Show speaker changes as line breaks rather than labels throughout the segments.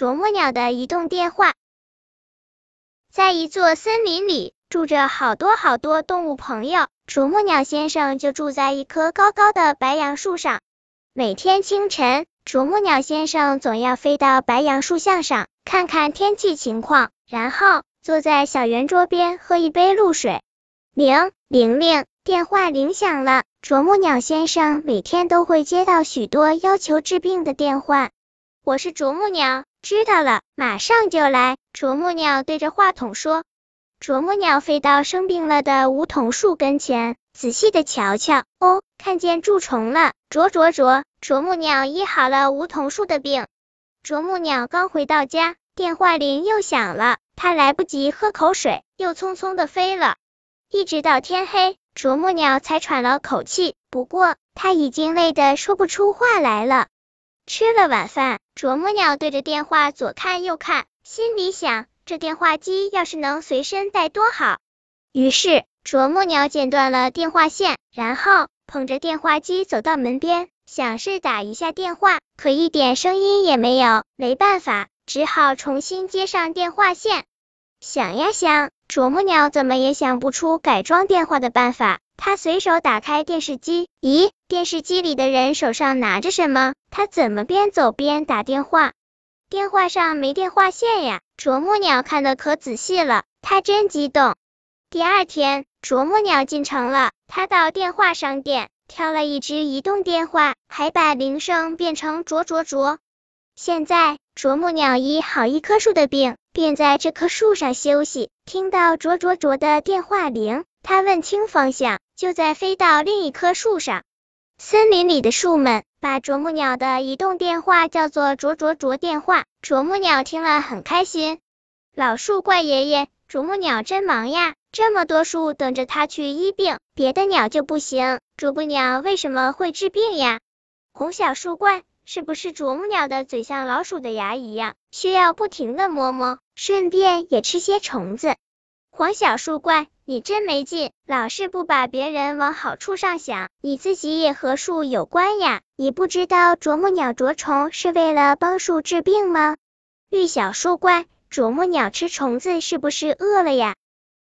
啄木鸟的移动电话。在一座森林里，住着好多好多动物朋友。啄木鸟先生就住在一棵高高的白杨树上。每天清晨，啄木鸟先生总要飞到白杨树下上，看看天气情况，然后坐在小圆桌边喝一杯露水。铃铃铃，电话铃响了。啄木鸟先生每天都会接到许多要求治病的电话。我是啄木鸟，知道了，马上就来。啄木鸟对着话筒说。啄木鸟飞到生病了的梧桐树跟前，仔细的瞧瞧，哦，看见蛀虫了。啄啄啄，啄木鸟医好了梧桐树的病。啄木鸟刚回到家，电话铃又响了，它来不及喝口水，又匆匆的飞了。一直到天黑，啄木鸟才喘了口气，不过它已经累得说不出话来了。吃了晚饭，啄木鸟对着电话左看右看，心里想。这电话机要是能随身带多好。于是啄木鸟剪断了电话线，然后捧着电话机走到门边，想是打一下电话，可一点声音也没有。没办法，只好重新接上电话线。想呀想，啄木鸟怎么也想不出改装电话的办法。他随手打开电视机，咦，电视机里的人手上拿着什么？他怎么边走边打电话？电话上没电话线呀！啄木鸟看的可仔细了，他真激动。第二天，啄木鸟进城了，他到电话商店挑了一只移动电话，还把铃声变成啄啄啄。现在，啄木鸟医好一棵树的病，便在这棵树上休息。听到啄啄啄的电话铃，他问清方向，就在飞到另一棵树上。森林里的树们把啄木鸟的移动电话叫做“啄啄啄电话”。啄木鸟听了很开心。老树怪爷爷，啄木鸟真忙呀，这么多树等着它去医病，别的鸟就不行。啄木鸟为什么会治病呀？红小树怪，是不是啄木鸟的嘴像老鼠的牙一样，需要不停的摸摸，顺便也吃些虫子？黄小树怪。你真没劲，老是不把别人往好处上想，你自己也和树有关呀。你不知道啄木鸟啄虫是为了帮树治病吗？绿小树怪，啄木鸟吃虫子是不是饿了呀？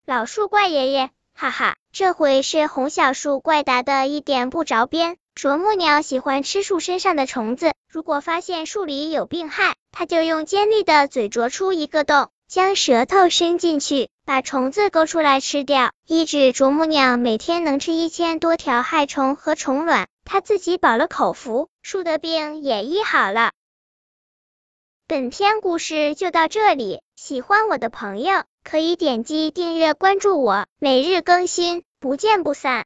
老树怪爷爷，哈哈，这回是红小树怪答的一点不着边。啄木鸟喜欢吃树身上的虫子，如果发现树里有病害，它就用尖利的嘴啄出一个洞。将舌头伸进去，把虫子勾出来吃掉。一只啄木鸟每天能吃一千多条害虫和虫卵，它自己饱了口福，树的病也医好了。本篇故事就到这里，喜欢我的朋友可以点击订阅关注我，每日更新，不见不散。